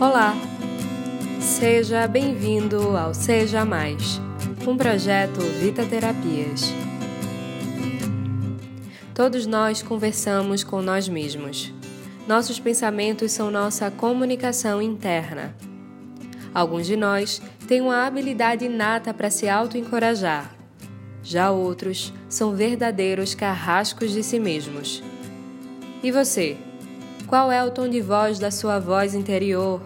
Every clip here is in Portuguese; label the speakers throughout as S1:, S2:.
S1: Olá! Seja bem-vindo ao Seja Mais, um projeto Vita Terapias. Todos nós conversamos com nós mesmos. Nossos pensamentos são nossa comunicação interna. Alguns de nós têm uma habilidade inata para se auto-encorajar. Já outros são verdadeiros carrascos de si mesmos. E você? Qual é o tom de voz da sua voz interior?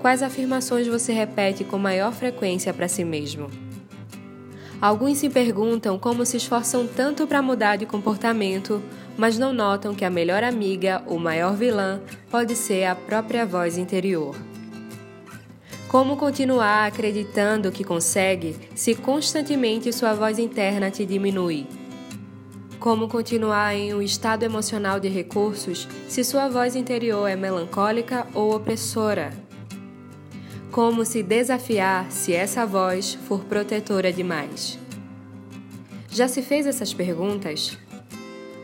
S1: Quais afirmações você repete com maior frequência para si mesmo? Alguns se perguntam como se esforçam tanto para mudar de comportamento, mas não notam que a melhor amiga ou maior vilã pode ser a própria voz interior. Como continuar acreditando que consegue se constantemente sua voz interna te diminui? Como continuar em um estado emocional de recursos se sua voz interior é melancólica ou opressora? Como se desafiar se essa voz for protetora demais? Já se fez essas perguntas?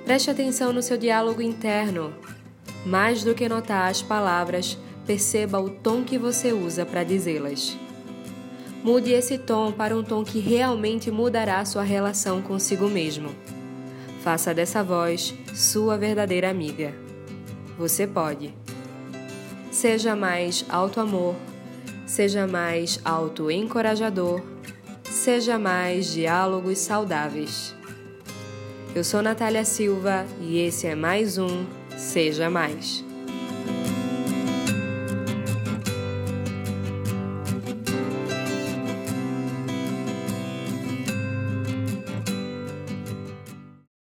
S1: Preste atenção no seu diálogo interno. Mais do que notar as palavras, perceba o tom que você usa para dizê-las. Mude esse tom para um tom que realmente mudará sua relação consigo mesmo. Faça dessa voz sua verdadeira amiga. Você pode. Seja mais auto-amor, seja mais auto-encorajador, seja mais diálogos saudáveis. Eu sou Natália Silva e esse é mais um Seja Mais.